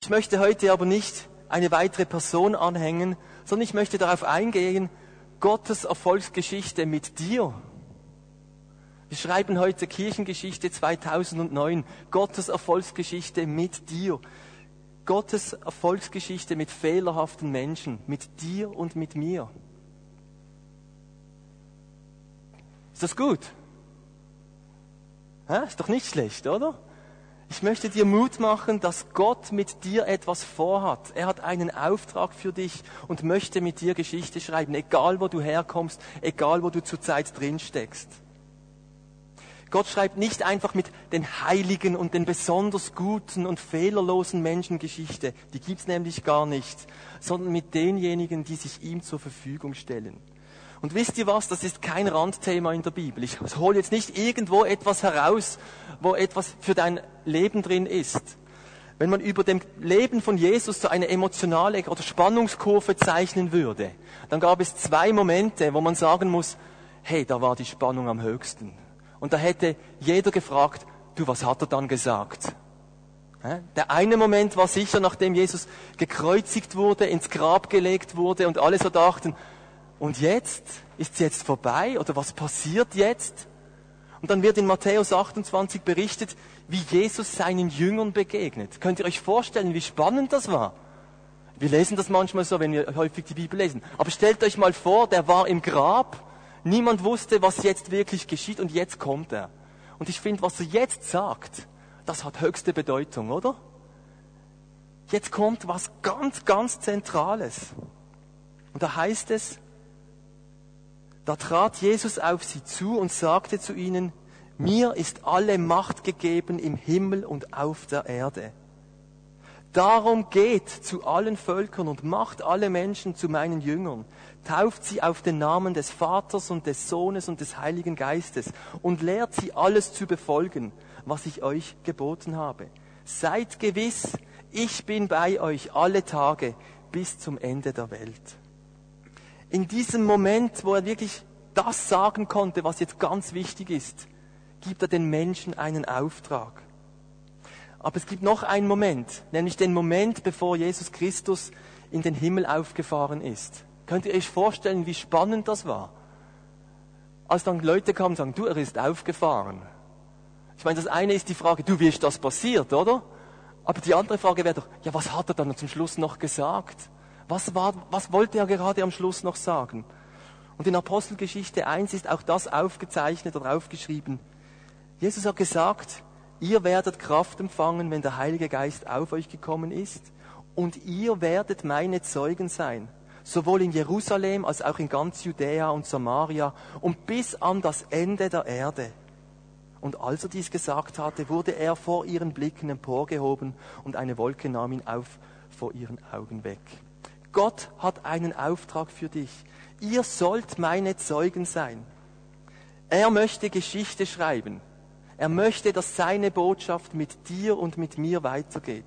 Ich möchte heute aber nicht eine weitere Person anhängen, sondern ich möchte darauf eingehen, Gottes Erfolgsgeschichte mit dir. Wir schreiben heute Kirchengeschichte 2009, Gottes Erfolgsgeschichte mit dir. Gottes Erfolgsgeschichte mit fehlerhaften Menschen, mit dir und mit mir. Ist das gut? Ja, ist doch nicht schlecht, oder? Ich möchte dir Mut machen, dass Gott mit dir etwas vorhat. Er hat einen Auftrag für dich und möchte mit dir Geschichte schreiben, egal wo du herkommst, egal wo du zurzeit drin steckst. Gott schreibt nicht einfach mit den heiligen und den besonders guten und fehlerlosen Menschen Geschichte, die gibt's nämlich gar nicht, sondern mit denjenigen, die sich ihm zur Verfügung stellen. Und wisst ihr was, das ist kein Randthema in der Bibel. Ich hole jetzt nicht irgendwo etwas heraus, wo etwas für dein Leben drin ist. Wenn man über dem Leben von Jesus so eine emotionale oder Spannungskurve zeichnen würde, dann gab es zwei Momente, wo man sagen muss, hey, da war die Spannung am höchsten. Und da hätte jeder gefragt, du, was hat er dann gesagt? Der eine Moment war sicher, nachdem Jesus gekreuzigt wurde, ins Grab gelegt wurde und alle so dachten, und jetzt? Ist es jetzt vorbei? Oder was passiert jetzt? Und dann wird in Matthäus 28 berichtet, wie Jesus seinen Jüngern begegnet. Könnt ihr euch vorstellen, wie spannend das war? Wir lesen das manchmal so, wenn wir häufig die Bibel lesen. Aber stellt euch mal vor, der war im Grab Niemand wusste, was jetzt wirklich geschieht und jetzt kommt er. Und ich finde, was er jetzt sagt, das hat höchste Bedeutung, oder? Jetzt kommt was ganz, ganz Zentrales. Und da heißt es, da trat Jesus auf sie zu und sagte zu ihnen, mir ist alle Macht gegeben im Himmel und auf der Erde. Darum geht zu allen Völkern und macht alle Menschen zu meinen Jüngern. Tauft sie auf den Namen des Vaters und des Sohnes und des Heiligen Geistes und lehrt sie alles zu befolgen, was ich euch geboten habe. Seid gewiss, ich bin bei euch alle Tage bis zum Ende der Welt. In diesem Moment, wo er wirklich das sagen konnte, was jetzt ganz wichtig ist, gibt er den Menschen einen Auftrag. Aber es gibt noch einen Moment, nämlich den Moment, bevor Jesus Christus in den Himmel aufgefahren ist. Könnt ihr euch vorstellen, wie spannend das war? Als dann Leute kamen und sagen, du, er ist aufgefahren. Ich meine, das eine ist die Frage, du, wie ist das passiert, oder? Aber die andere Frage wäre doch, ja, was hat er dann zum Schluss noch gesagt? Was war, was wollte er gerade am Schluss noch sagen? Und in Apostelgeschichte 1 ist auch das aufgezeichnet oder aufgeschrieben. Jesus hat gesagt, Ihr werdet Kraft empfangen, wenn der Heilige Geist auf euch gekommen ist, und ihr werdet meine Zeugen sein, sowohl in Jerusalem als auch in ganz Judäa und Samaria und bis an das Ende der Erde. Und als er dies gesagt hatte, wurde er vor ihren Blicken emporgehoben und eine Wolke nahm ihn auf vor ihren Augen weg. Gott hat einen Auftrag für dich. Ihr sollt meine Zeugen sein. Er möchte Geschichte schreiben. Er möchte, dass seine Botschaft mit dir und mit mir weitergeht.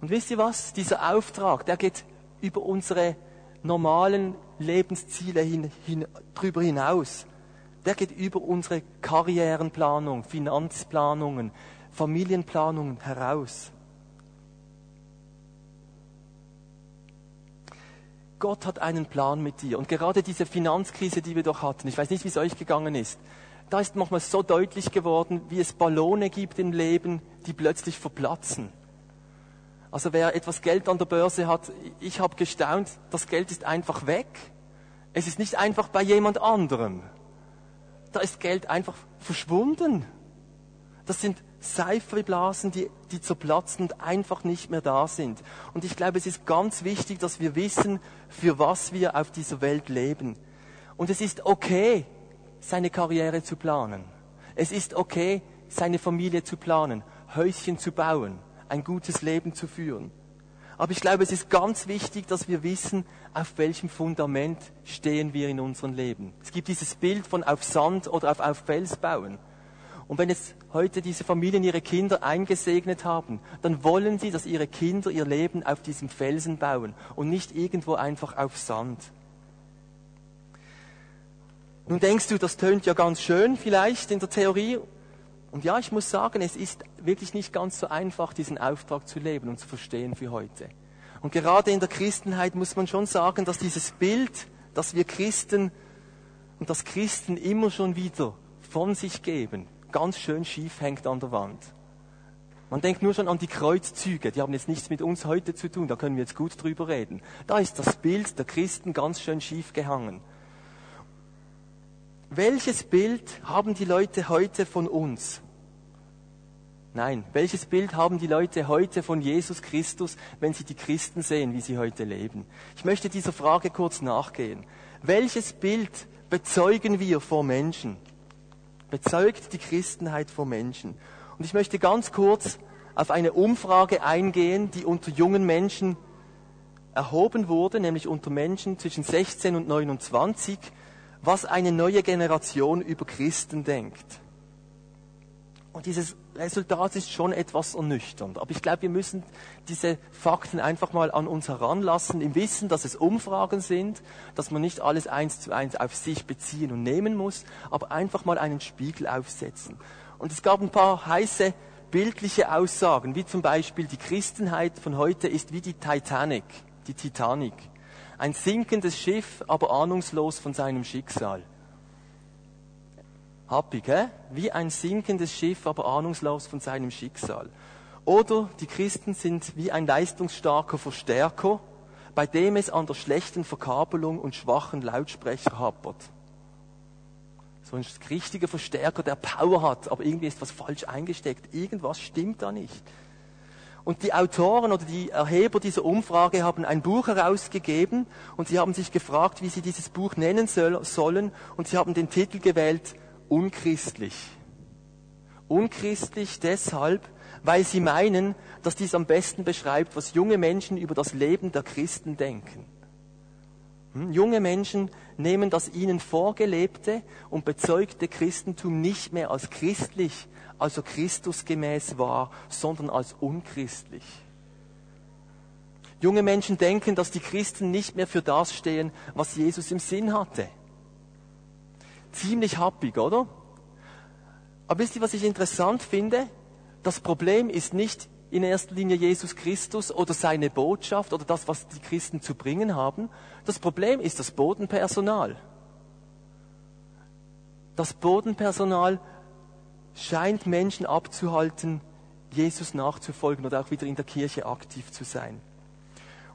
Und wisst ihr was? Dieser Auftrag, der geht über unsere normalen Lebensziele hin, hin, drüber hinaus. Der geht über unsere Karrierenplanung, Finanzplanungen, Familienplanungen heraus. Gott hat einen Plan mit dir. Und gerade diese Finanzkrise, die wir doch hatten, ich weiß nicht, wie es euch gegangen ist, da ist nochmal so deutlich geworden, wie es Ballone gibt im Leben, die plötzlich verplatzen. Also wer etwas Geld an der Börse hat, ich habe gestaunt, das Geld ist einfach weg. Es ist nicht einfach bei jemand anderem. Da ist Geld einfach verschwunden. Das sind Seifriblasen, die, die zerplatzen und einfach nicht mehr da sind. Und ich glaube, es ist ganz wichtig, dass wir wissen, für was wir auf dieser Welt leben. Und es ist okay, seine Karriere zu planen. Es ist okay, seine Familie zu planen, Häuschen zu bauen, ein gutes Leben zu führen. Aber ich glaube, es ist ganz wichtig, dass wir wissen, auf welchem Fundament stehen wir in unserem Leben. Es gibt dieses Bild von auf Sand oder auf, auf Fels bauen. Und wenn jetzt heute diese Familien ihre Kinder eingesegnet haben, dann wollen sie, dass ihre Kinder ihr Leben auf diesem Felsen bauen und nicht irgendwo einfach auf Sand. Nun denkst du, das tönt ja ganz schön vielleicht in der Theorie. Und ja, ich muss sagen, es ist wirklich nicht ganz so einfach, diesen Auftrag zu leben und zu verstehen für heute. Und gerade in der Christenheit muss man schon sagen, dass dieses Bild, dass wir Christen und dass Christen immer schon wieder von sich geben, ganz schön schief hängt an der Wand. Man denkt nur schon an die Kreuzzüge, die haben jetzt nichts mit uns heute zu tun, da können wir jetzt gut drüber reden. Da ist das Bild der Christen ganz schön schief gehangen. Welches Bild haben die Leute heute von uns? Nein, welches Bild haben die Leute heute von Jesus Christus, wenn sie die Christen sehen, wie sie heute leben? Ich möchte dieser Frage kurz nachgehen. Welches Bild bezeugen wir vor Menschen? Bezeugt die Christenheit vor Menschen? Und ich möchte ganz kurz auf eine Umfrage eingehen, die unter jungen Menschen erhoben wurde, nämlich unter Menschen zwischen 16 und 29, was eine neue Generation über Christen denkt. Und dieses Resultat ist schon etwas ernüchternd. Aber ich glaube, wir müssen diese Fakten einfach mal an uns heranlassen, im Wissen, dass es Umfragen sind, dass man nicht alles eins zu eins auf sich beziehen und nehmen muss, aber einfach mal einen Spiegel aufsetzen. Und es gab ein paar heiße bildliche Aussagen, wie zum Beispiel die Christenheit von heute ist wie die Titanic, die Titanic. Ein sinkendes Schiff, aber ahnungslos von seinem Schicksal. Happig, hä? Wie ein sinkendes Schiff, aber ahnungslos von seinem Schicksal. Oder die Christen sind wie ein leistungsstarker Verstärker, bei dem es an der schlechten Verkabelung und schwachen Lautsprecher hapert so ein richtiger Verstärker, der Power hat, aber irgendwie ist was falsch eingesteckt. Irgendwas stimmt da nicht. Und die Autoren oder die Erheber dieser Umfrage haben ein Buch herausgegeben und sie haben sich gefragt, wie sie dieses Buch nennen sollen und sie haben den Titel gewählt Unchristlich. Unchristlich deshalb, weil sie meinen, dass dies am besten beschreibt, was junge Menschen über das Leben der Christen denken. Hm? Junge Menschen nehmen das ihnen vorgelebte und bezeugte Christentum nicht mehr als christlich, also Christusgemäß wahr, sondern als unchristlich. Junge Menschen denken, dass die Christen nicht mehr für das stehen, was Jesus im Sinn hatte. Ziemlich happig, oder? Aber wisst ihr, was ich interessant finde? Das Problem ist nicht in erster Linie Jesus Christus oder seine Botschaft oder das, was die Christen zu bringen haben. Das Problem ist das Bodenpersonal. Das Bodenpersonal scheint Menschen abzuhalten, Jesus nachzufolgen oder auch wieder in der Kirche aktiv zu sein.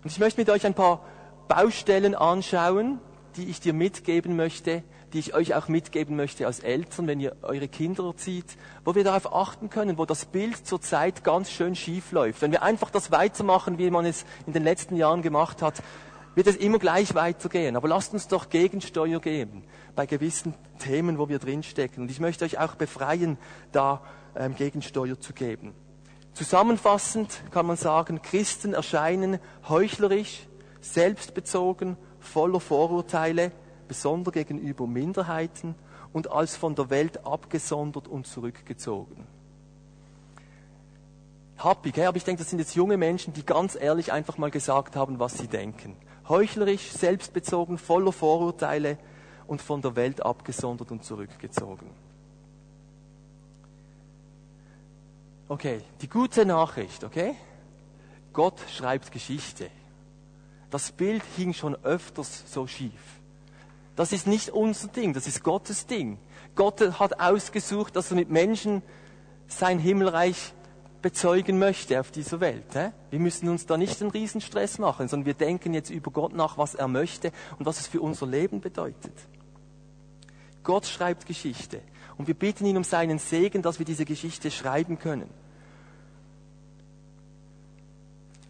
Und ich möchte mit euch ein paar Baustellen anschauen, die ich dir mitgeben möchte, die ich euch auch mitgeben möchte als Eltern, wenn ihr eure Kinder erzieht, wo wir darauf achten können, wo das Bild zurzeit ganz schön schief läuft. Wenn wir einfach das weitermachen, wie man es in den letzten Jahren gemacht hat, wird es immer gleich weitergehen. Aber lasst uns doch Gegensteuer geben bei gewissen Themen, wo wir drinstecken. Und ich möchte euch auch befreien, da ähm, Gegensteuer zu geben. Zusammenfassend kann man sagen, Christen erscheinen heuchlerisch, selbstbezogen, voller Vorurteile, besonders gegenüber Minderheiten und als von der Welt abgesondert und zurückgezogen. Happig, aber ich denke, das sind jetzt junge Menschen, die ganz ehrlich einfach mal gesagt haben, was sie denken. Heuchlerisch, selbstbezogen, voller Vorurteile und von der Welt abgesondert und zurückgezogen. Okay, die gute Nachricht, okay? Gott schreibt Geschichte. Das Bild hing schon öfters so schief. Das ist nicht unser Ding, das ist Gottes Ding. Gott hat ausgesucht, dass er mit Menschen sein Himmelreich bezeugen möchte auf dieser Welt. Wir müssen uns da nicht einen Riesenstress machen, sondern wir denken jetzt über Gott nach, was er möchte und was es für unser Leben bedeutet. Gott schreibt Geschichte und wir bitten ihn um seinen Segen, dass wir diese Geschichte schreiben können.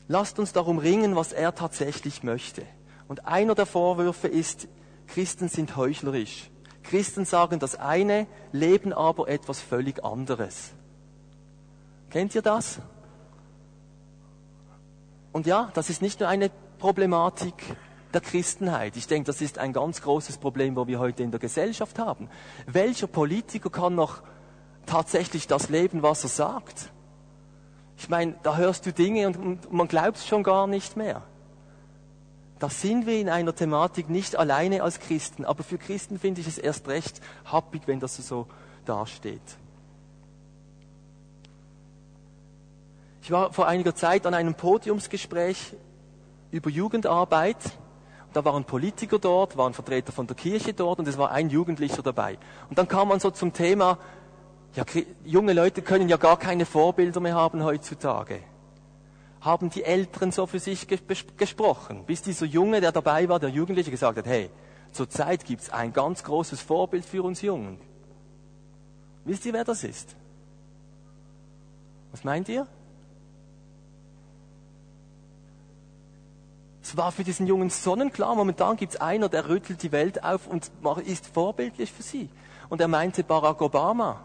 Lasst uns darum ringen, was er tatsächlich möchte. Und einer der Vorwürfe ist, Christen sind heuchlerisch. Christen sagen das eine, leben aber etwas völlig anderes. Kennt ihr das? Und ja, das ist nicht nur eine Problematik der Christenheit. Ich denke, das ist ein ganz großes Problem, wo wir heute in der Gesellschaft haben. Welcher Politiker kann noch tatsächlich das leben, was er sagt? Ich meine, da hörst du Dinge und, und man glaubt es schon gar nicht mehr. Da sind wir in einer Thematik nicht alleine als Christen, aber für Christen finde ich es erst recht happig, wenn das so dasteht. Ich war vor einiger Zeit an einem Podiumsgespräch über Jugendarbeit. Da waren Politiker dort, waren Vertreter von der Kirche dort und es war ein Jugendlicher dabei. Und dann kam man so zum Thema, ja, junge Leute können ja gar keine Vorbilder mehr haben heutzutage. Haben die Älteren so für sich gesprochen, bis dieser Junge, der dabei war, der Jugendliche, gesagt hat, hey, zurzeit gibt's ein ganz großes Vorbild für uns Jungen. Wisst ihr, wer das ist? Was meint ihr? Es war für diesen Jungen sonnenklar, momentan gibt's einer, der rüttelt die Welt auf und ist vorbildlich für sie. Und er meinte Barack Obama.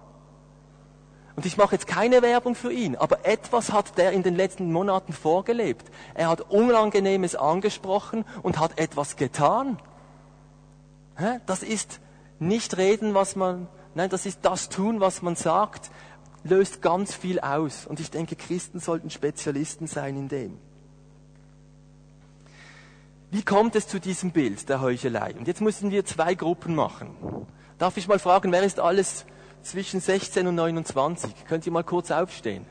Und ich mache jetzt keine Werbung für ihn, aber etwas hat der in den letzten Monaten vorgelebt. Er hat Unangenehmes angesprochen und hat etwas getan. Das ist nicht reden, was man, nein, das ist das tun, was man sagt, löst ganz viel aus. Und ich denke, Christen sollten Spezialisten sein in dem. Wie kommt es zu diesem Bild der Heuchelei? Und jetzt müssen wir zwei Gruppen machen. Darf ich mal fragen, wer ist alles zwischen 16 und 29? Könnt ihr mal kurz aufstehen?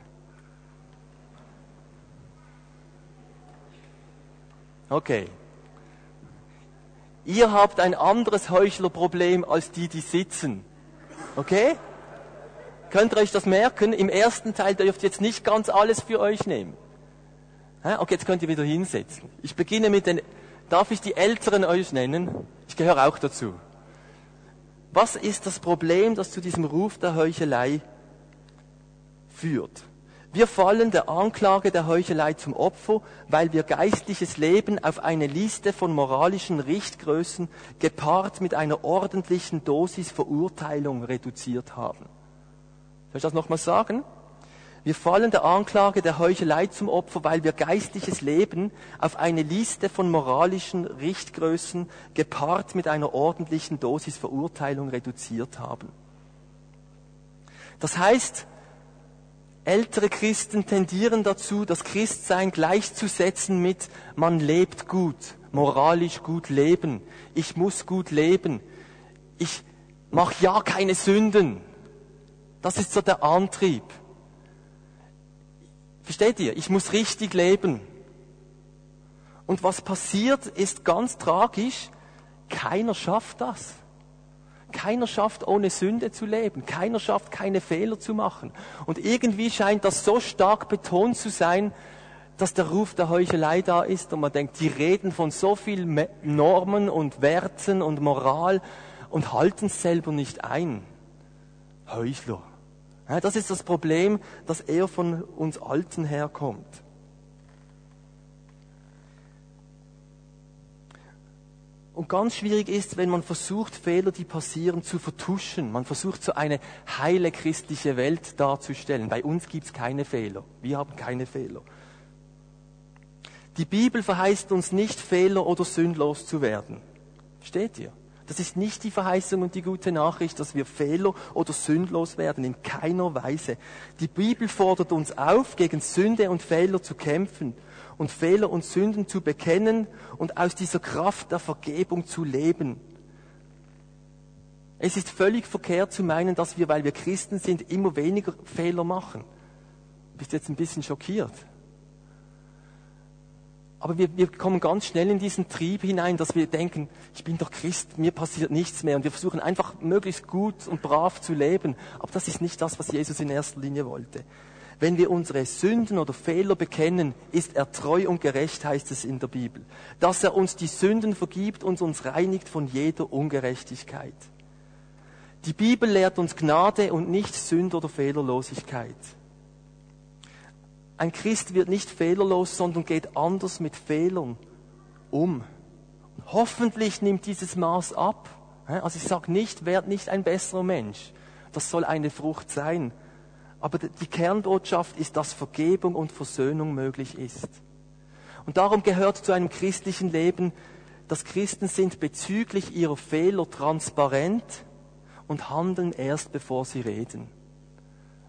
Okay. Ihr habt ein anderes Heuchlerproblem als die, die sitzen. Okay? Könnt ihr euch das merken? Im ersten Teil dürft ihr jetzt nicht ganz alles für euch nehmen. Okay, jetzt könnt ihr wieder hinsetzen. Ich beginne mit den, darf ich die Älteren euch nennen? Ich gehöre auch dazu. Was ist das Problem, das zu diesem Ruf der Heuchelei führt? Wir fallen der Anklage der Heuchelei zum Opfer, weil wir geistliches Leben auf eine Liste von moralischen Richtgrößen gepaart mit einer ordentlichen Dosis Verurteilung reduziert haben. Soll ich das nochmal sagen? Wir fallen der Anklage der Heuchelei zum Opfer, weil wir geistliches Leben auf eine Liste von moralischen Richtgrößen gepaart mit einer ordentlichen Dosis Verurteilung reduziert haben. Das heißt, ältere Christen tendieren dazu, das Christsein gleichzusetzen mit man lebt gut, moralisch gut leben, ich muss gut leben, ich mache ja keine Sünden, das ist so der Antrieb. Versteht ihr? Ich muss richtig leben. Und was passiert, ist ganz tragisch. Keiner schafft das. Keiner schafft, ohne Sünde zu leben. Keiner schafft, keine Fehler zu machen. Und irgendwie scheint das so stark betont zu sein, dass der Ruf der Heuchelei da ist und man denkt, die reden von so vielen Normen und Werten und Moral und halten es selber nicht ein. Heuchler. Das ist das Problem, dass er von uns Alten herkommt. Und ganz schwierig ist, wenn man versucht, Fehler, die passieren, zu vertuschen. Man versucht, so eine heile christliche Welt darzustellen. Bei uns gibt es keine Fehler. Wir haben keine Fehler. Die Bibel verheißt uns nicht, Fehler oder sündlos zu werden. Steht ihr? Das ist nicht die Verheißung und die gute Nachricht, dass wir Fehler oder sündlos werden, in keiner Weise. Die Bibel fordert uns auf, gegen Sünde und Fehler zu kämpfen und Fehler und Sünden zu bekennen und aus dieser Kraft der Vergebung zu leben. Es ist völlig verkehrt zu meinen, dass wir, weil wir Christen sind, immer weniger Fehler machen. Bist jetzt ein bisschen schockiert? Aber wir, wir kommen ganz schnell in diesen Trieb hinein, dass wir denken, ich bin doch Christ, mir passiert nichts mehr. Und wir versuchen einfach möglichst gut und brav zu leben. Aber das ist nicht das, was Jesus in erster Linie wollte. Wenn wir unsere Sünden oder Fehler bekennen, ist er treu und gerecht, heißt es in der Bibel. Dass er uns die Sünden vergibt und uns reinigt von jeder Ungerechtigkeit. Die Bibel lehrt uns Gnade und nicht Sünd oder Fehlerlosigkeit. Ein Christ wird nicht fehlerlos, sondern geht anders mit Fehlern um. Hoffentlich nimmt dieses Maß ab. Also ich sage nicht, werd nicht ein besserer Mensch. Das soll eine Frucht sein. Aber die Kernbotschaft ist, dass Vergebung und Versöhnung möglich ist. Und darum gehört zu einem christlichen Leben, dass Christen sind bezüglich ihrer Fehler transparent und handeln erst bevor sie reden.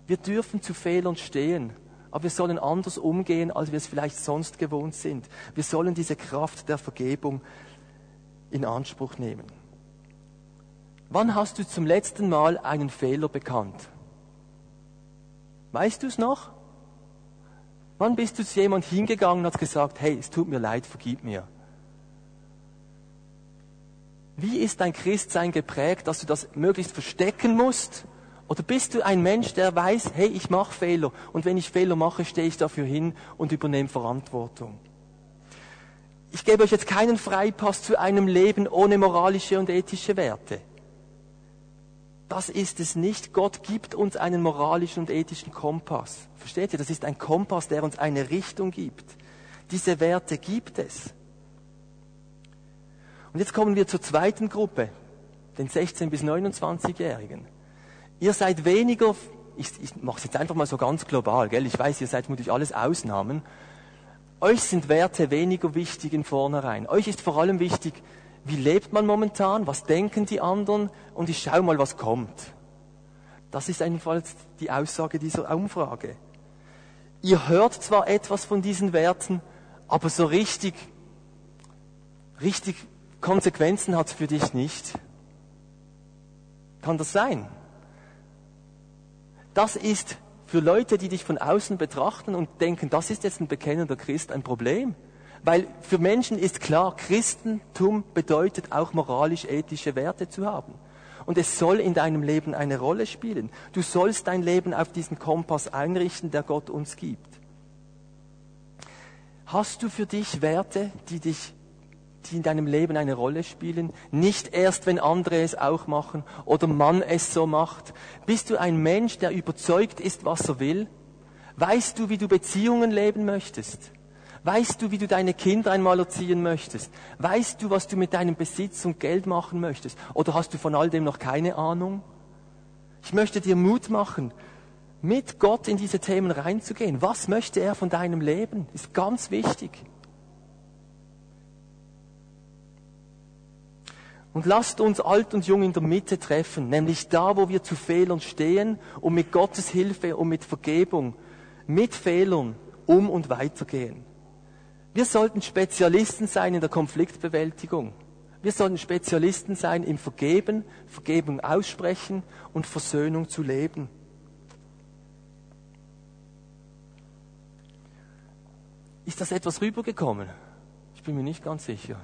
Wir dürfen zu Fehlern stehen aber wir sollen anders umgehen, als wir es vielleicht sonst gewohnt sind. Wir sollen diese Kraft der Vergebung in Anspruch nehmen. Wann hast du zum letzten Mal einen Fehler bekannt? Weißt du es noch? Wann bist du zu jemand hingegangen und hast gesagt, hey, es tut mir leid, vergib mir? Wie ist dein Christsein geprägt, dass du das möglichst verstecken musst? Oder bist du ein Mensch, der weiß, hey, ich mache Fehler und wenn ich Fehler mache, stehe ich dafür hin und übernehme Verantwortung? Ich gebe euch jetzt keinen Freipass zu einem Leben ohne moralische und ethische Werte. Das ist es nicht. Gott gibt uns einen moralischen und ethischen Kompass. Versteht ihr? Das ist ein Kompass, der uns eine Richtung gibt. Diese Werte gibt es. Und jetzt kommen wir zur zweiten Gruppe, den 16- bis 29-Jährigen. Ihr seid weniger, ich, ich mache es jetzt einfach mal so ganz global, gell? ich weiß, ihr seid vermutlich alles Ausnahmen. Euch sind Werte weniger wichtig in vornherein. Euch ist vor allem wichtig, wie lebt man momentan, was denken die anderen und ich schaue mal, was kommt. Das ist jedenfalls die Aussage dieser Umfrage. Ihr hört zwar etwas von diesen Werten, aber so richtig, richtig Konsequenzen hat es für dich nicht. Kann das sein? Das ist für Leute, die dich von außen betrachten und denken, das ist jetzt ein bekennender Christ, ein Problem. Weil für Menschen ist klar, Christentum bedeutet auch moralisch-ethische Werte zu haben. Und es soll in deinem Leben eine Rolle spielen. Du sollst dein Leben auf diesen Kompass einrichten, der Gott uns gibt. Hast du für dich Werte, die dich die in deinem Leben eine Rolle spielen? Nicht erst, wenn andere es auch machen oder man es so macht. Bist du ein Mensch, der überzeugt ist, was er will? Weißt du, wie du Beziehungen leben möchtest? Weißt du, wie du deine Kinder einmal erziehen möchtest? Weißt du, was du mit deinem Besitz und Geld machen möchtest? Oder hast du von all dem noch keine Ahnung? Ich möchte dir Mut machen, mit Gott in diese Themen reinzugehen. Was möchte er von deinem Leben? Ist ganz wichtig. Und lasst uns alt und jung in der Mitte treffen, nämlich da, wo wir zu Fehlern stehen, um mit Gottes Hilfe und mit Vergebung, mit Fehlern um und weitergehen. Wir sollten Spezialisten sein in der Konfliktbewältigung. Wir sollten Spezialisten sein im Vergeben, Vergebung aussprechen und Versöhnung zu leben. Ist das etwas rübergekommen? Ich bin mir nicht ganz sicher.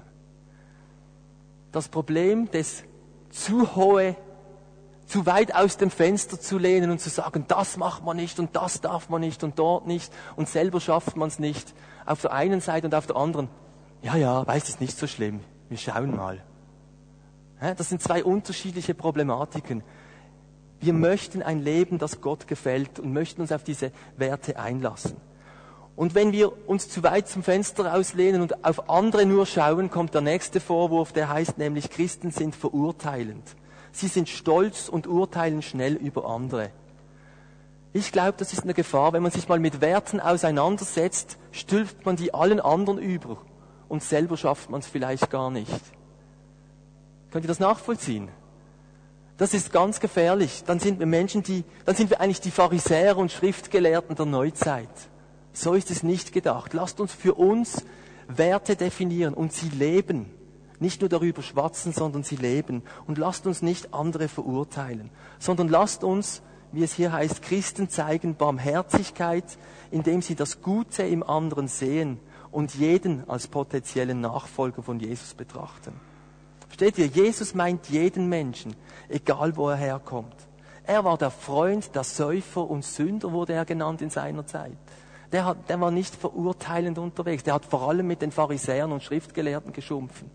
Das Problem des zu hohe, zu weit aus dem Fenster zu lehnen und zu sagen, das macht man nicht und das darf man nicht und dort nicht und selber schafft man es nicht auf der einen Seite und auf der anderen, ja, ja, weiß es nicht so schlimm, wir schauen mal. Das sind zwei unterschiedliche Problematiken. Wir möchten ein Leben, das Gott gefällt und möchten uns auf diese Werte einlassen. Und wenn wir uns zu weit zum Fenster auslehnen und auf andere nur schauen, kommt der nächste Vorwurf, der heißt nämlich, Christen sind verurteilend. Sie sind stolz und urteilen schnell über andere. Ich glaube, das ist eine Gefahr. Wenn man sich mal mit Werten auseinandersetzt, stülpt man die allen anderen über und selber schafft man es vielleicht gar nicht. Könnt ihr das nachvollziehen? Das ist ganz gefährlich. Dann sind wir Menschen, die, dann sind wir eigentlich die Pharisäer und Schriftgelehrten der Neuzeit. So ist es nicht gedacht. Lasst uns für uns Werte definieren und sie leben. Nicht nur darüber schwatzen, sondern sie leben. Und lasst uns nicht andere verurteilen, sondern lasst uns wie es hier heißt, Christen zeigen Barmherzigkeit, indem sie das Gute im anderen sehen und jeden als potenziellen Nachfolger von Jesus betrachten. Versteht ihr? Jesus meint jeden Menschen, egal wo er herkommt. Er war der Freund, der Säufer und Sünder wurde er genannt in seiner Zeit. Der, hat, der war nicht verurteilend unterwegs. Der hat vor allem mit den Pharisäern und Schriftgelehrten geschumpfen.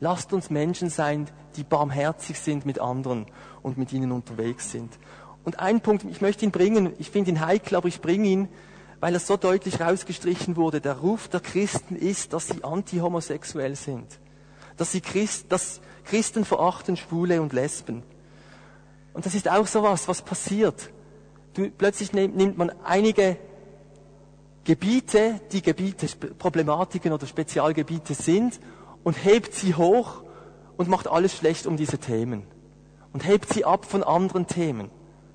Lasst uns Menschen sein, die barmherzig sind mit anderen und mit ihnen unterwegs sind. Und ein Punkt, ich möchte ihn bringen, ich finde ihn heikel, aber ich bringe ihn, weil er so deutlich rausgestrichen wurde. Der Ruf der Christen ist, dass sie anti-homosexuell sind. Dass, sie Christ, dass Christen verachten Schwule und Lesben. Und das ist auch so was, was passiert. Du, plötzlich nimmt, nimmt man einige Gebiete, die Gebiete, Problematiken oder Spezialgebiete sind, und hebt sie hoch und macht alles schlecht um diese Themen. Und hebt sie ab von anderen Themen.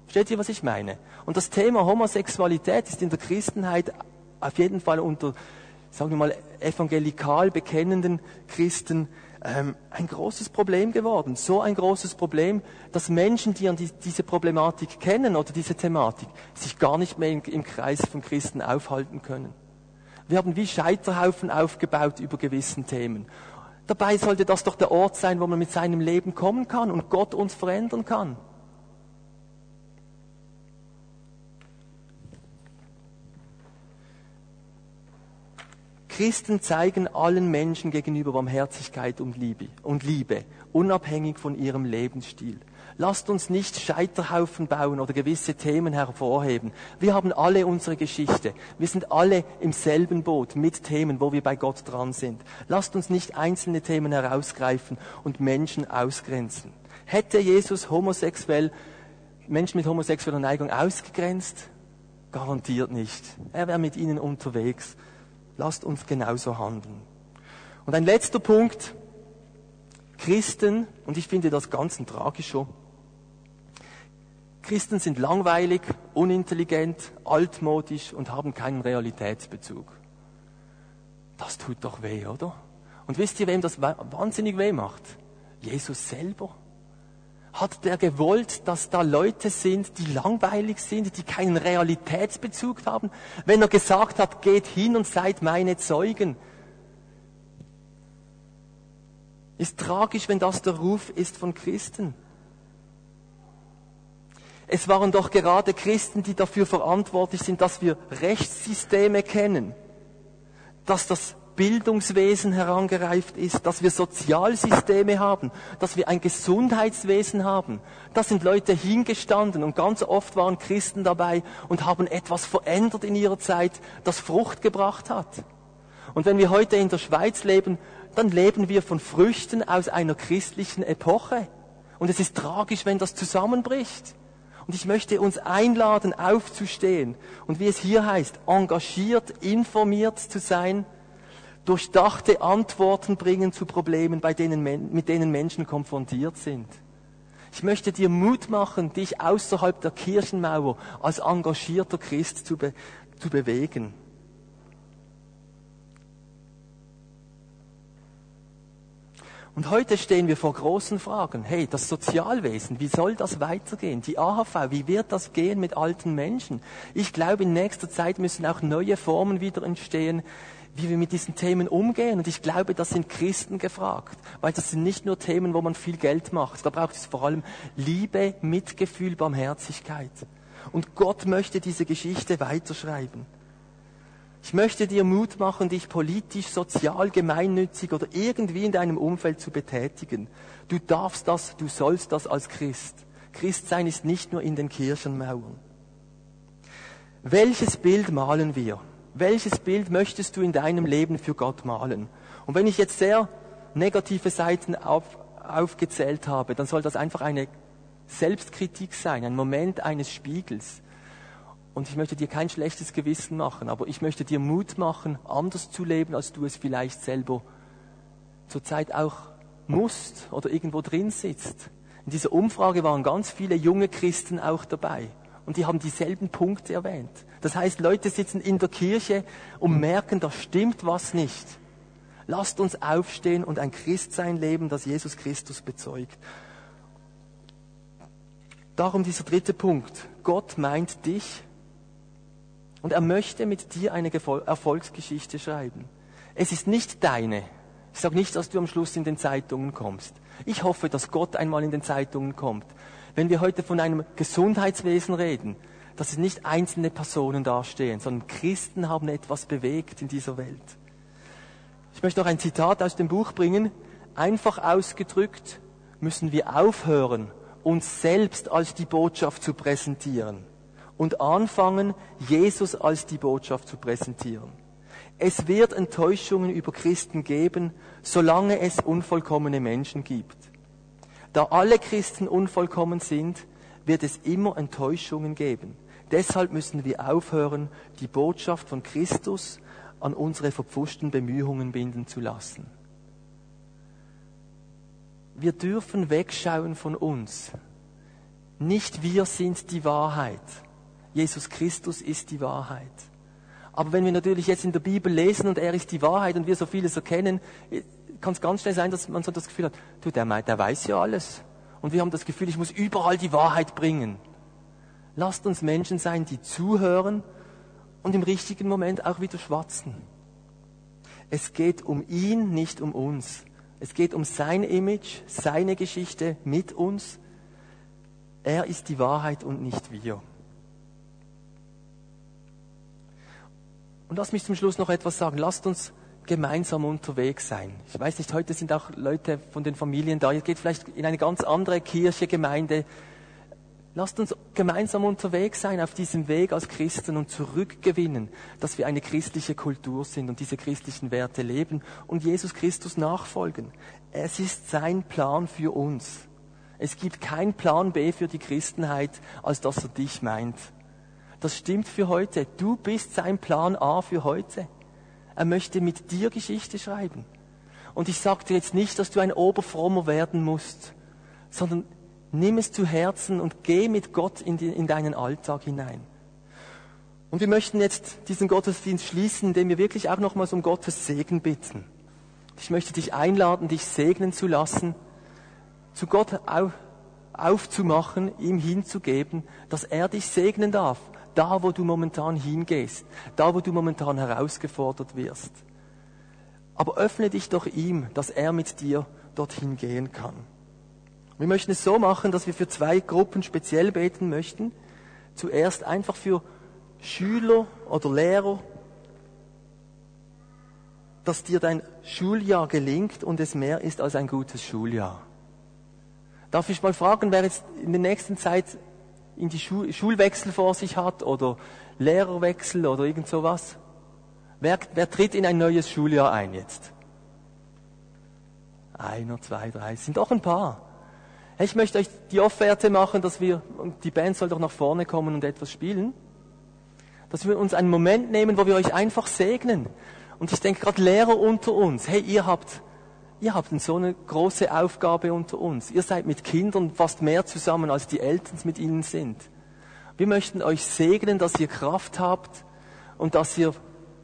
Versteht ihr, was ich meine? Und das Thema Homosexualität ist in der Christenheit auf jeden Fall unter, sagen wir mal, evangelikal bekennenden Christen ähm, ein großes Problem geworden. So ein großes Problem, dass Menschen, die an die, diese Problematik kennen oder diese Thematik, sich gar nicht mehr im, im Kreis von Christen aufhalten können. Wir haben wie Scheiterhaufen aufgebaut über gewissen Themen. Dabei sollte das doch der Ort sein, wo man mit seinem Leben kommen kann und Gott uns verändern kann. Christen zeigen allen Menschen gegenüber Barmherzigkeit und Liebe, und Liebe, unabhängig von ihrem Lebensstil. Lasst uns nicht Scheiterhaufen bauen oder gewisse Themen hervorheben. Wir haben alle unsere Geschichte. Wir sind alle im selben Boot mit Themen, wo wir bei Gott dran sind. Lasst uns nicht einzelne Themen herausgreifen und Menschen ausgrenzen. Hätte Jesus homosexuell, Menschen mit homosexueller Neigung ausgegrenzt? Garantiert nicht. Er wäre mit ihnen unterwegs. Lasst uns genauso handeln. Und ein letzter Punkt. Christen, und ich finde das ganz ein tragischer, Christen sind langweilig, unintelligent, altmodisch und haben keinen Realitätsbezug. Das tut doch weh, oder? Und wisst ihr, wem das wahnsinnig weh macht? Jesus selber. Hat der gewollt, dass da Leute sind, die langweilig sind, die keinen Realitätsbezug haben? Wenn er gesagt hat, geht hin und seid meine Zeugen. Ist tragisch, wenn das der Ruf ist von Christen. Es waren doch gerade Christen, die dafür verantwortlich sind, dass wir Rechtssysteme kennen, dass das Bildungswesen herangereift ist, dass wir Sozialsysteme haben, dass wir ein Gesundheitswesen haben. Da sind Leute hingestanden und ganz oft waren Christen dabei und haben etwas verändert in ihrer Zeit, das Frucht gebracht hat. Und wenn wir heute in der Schweiz leben, dann leben wir von Früchten aus einer christlichen Epoche. Und es ist tragisch, wenn das zusammenbricht. Und ich möchte uns einladen, aufzustehen und wie es hier heißt, engagiert, informiert zu sein, durchdachte Antworten bringen zu Problemen, bei denen, mit denen Menschen konfrontiert sind. Ich möchte dir Mut machen, dich außerhalb der Kirchenmauer als engagierter Christ zu, be zu bewegen. Und heute stehen wir vor großen Fragen. Hey, das Sozialwesen, wie soll das weitergehen? Die AHV, wie wird das gehen mit alten Menschen? Ich glaube, in nächster Zeit müssen auch neue Formen wieder entstehen, wie wir mit diesen Themen umgehen. Und ich glaube, das sind Christen gefragt, weil das sind nicht nur Themen, wo man viel Geld macht. Da braucht es vor allem Liebe, Mitgefühl, Barmherzigkeit. Und Gott möchte diese Geschichte weiterschreiben. Ich möchte dir Mut machen, dich politisch, sozial, gemeinnützig oder irgendwie in deinem Umfeld zu betätigen. Du darfst das, du sollst das als Christ. Christsein ist nicht nur in den Kirchenmauern. Welches Bild malen wir? Welches Bild möchtest du in deinem Leben für Gott malen? Und wenn ich jetzt sehr negative Seiten auf, aufgezählt habe, dann soll das einfach eine Selbstkritik sein, ein Moment eines Spiegels. Und ich möchte dir kein schlechtes Gewissen machen, aber ich möchte dir Mut machen, anders zu leben, als du es vielleicht selber zurzeit auch musst oder irgendwo drin sitzt. In dieser Umfrage waren ganz viele junge Christen auch dabei und die haben dieselben Punkte erwähnt. Das heißt, Leute sitzen in der Kirche und merken, da stimmt was nicht. Lasst uns aufstehen und ein Christsein leben, das Jesus Christus bezeugt. Darum dieser dritte Punkt. Gott meint dich und er möchte mit dir eine Erfolgsgeschichte schreiben. Es ist nicht deine. Ich sage nicht, dass du am Schluss in den Zeitungen kommst. Ich hoffe, dass Gott einmal in den Zeitungen kommt. Wenn wir heute von einem Gesundheitswesen reden, dass es nicht einzelne Personen dastehen, sondern Christen haben etwas bewegt in dieser Welt. Ich möchte noch ein Zitat aus dem Buch bringen. Einfach ausgedrückt müssen wir aufhören, uns selbst als die Botschaft zu präsentieren und anfangen, Jesus als die Botschaft zu präsentieren. Es wird Enttäuschungen über Christen geben, solange es unvollkommene Menschen gibt. Da alle Christen unvollkommen sind, wird es immer Enttäuschungen geben. Deshalb müssen wir aufhören, die Botschaft von Christus an unsere verpfuschten Bemühungen binden zu lassen. Wir dürfen wegschauen von uns. Nicht wir sind die Wahrheit. Jesus Christus ist die Wahrheit. Aber wenn wir natürlich jetzt in der Bibel lesen und er ist die Wahrheit und wir so vieles erkennen, kann es ganz schnell sein, dass man so das Gefühl hat, du, der, der weiß ja alles. Und wir haben das Gefühl, ich muss überall die Wahrheit bringen. Lasst uns Menschen sein, die zuhören und im richtigen Moment auch wieder schwatzen. Es geht um ihn, nicht um uns. Es geht um sein Image, seine Geschichte mit uns. Er ist die Wahrheit und nicht wir. Und lass mich zum Schluss noch etwas sagen. Lasst uns gemeinsam unterwegs sein. Ich weiß nicht, heute sind auch Leute von den Familien da. Ihr geht vielleicht in eine ganz andere Kirche, Gemeinde. Lasst uns gemeinsam unterwegs sein auf diesem Weg als Christen und zurückgewinnen, dass wir eine christliche Kultur sind und diese christlichen Werte leben und Jesus Christus nachfolgen. Es ist sein Plan für uns. Es gibt keinen Plan B für die Christenheit, als dass er dich meint. Das stimmt für heute. Du bist sein Plan A für heute. Er möchte mit dir Geschichte schreiben. Und ich sage dir jetzt nicht, dass du ein Oberfrommer werden musst, sondern nimm es zu Herzen und geh mit Gott in, die, in deinen Alltag hinein. Und wir möchten jetzt diesen Gottesdienst schließen, indem wir wirklich auch nochmals um Gottes Segen bitten. Ich möchte dich einladen, dich segnen zu lassen, zu Gott aufzumachen, ihm hinzugeben, dass er dich segnen darf, da wo du momentan hingehst, da wo du momentan herausgefordert wirst. Aber öffne dich doch ihm, dass er mit dir dorthin gehen kann. Wir möchten es so machen, dass wir für zwei Gruppen speziell beten möchten. Zuerst einfach für Schüler oder Lehrer, dass dir dein Schuljahr gelingt und es mehr ist als ein gutes Schuljahr. Darf ich mal fragen, wer jetzt in der nächsten Zeit in die Schul Schulwechsel vor sich hat oder Lehrerwechsel oder irgend sowas? Wer, wer tritt in ein neues Schuljahr ein jetzt? Einer, zwei, drei, sind doch ein paar. Ich möchte euch die Offerte machen, dass wir, und die Band soll doch nach vorne kommen und etwas spielen, dass wir uns einen Moment nehmen, wo wir euch einfach segnen. Und ich denke gerade Lehrer unter uns, hey, ihr habt ihr habt so eine große Aufgabe unter uns. Ihr seid mit Kindern fast mehr zusammen, als die Eltern mit ihnen sind. Wir möchten euch segnen, dass ihr Kraft habt und dass ihr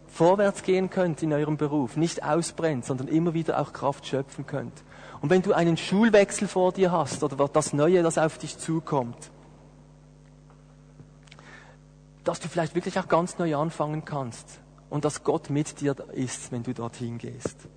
vorwärts gehen könnt in eurem Beruf, nicht ausbrennt, sondern immer wieder auch Kraft schöpfen könnt. Und wenn du einen Schulwechsel vor dir hast oder das Neue, das auf dich zukommt, dass du vielleicht wirklich auch ganz neu anfangen kannst und dass Gott mit dir ist, wenn du dorthin gehst.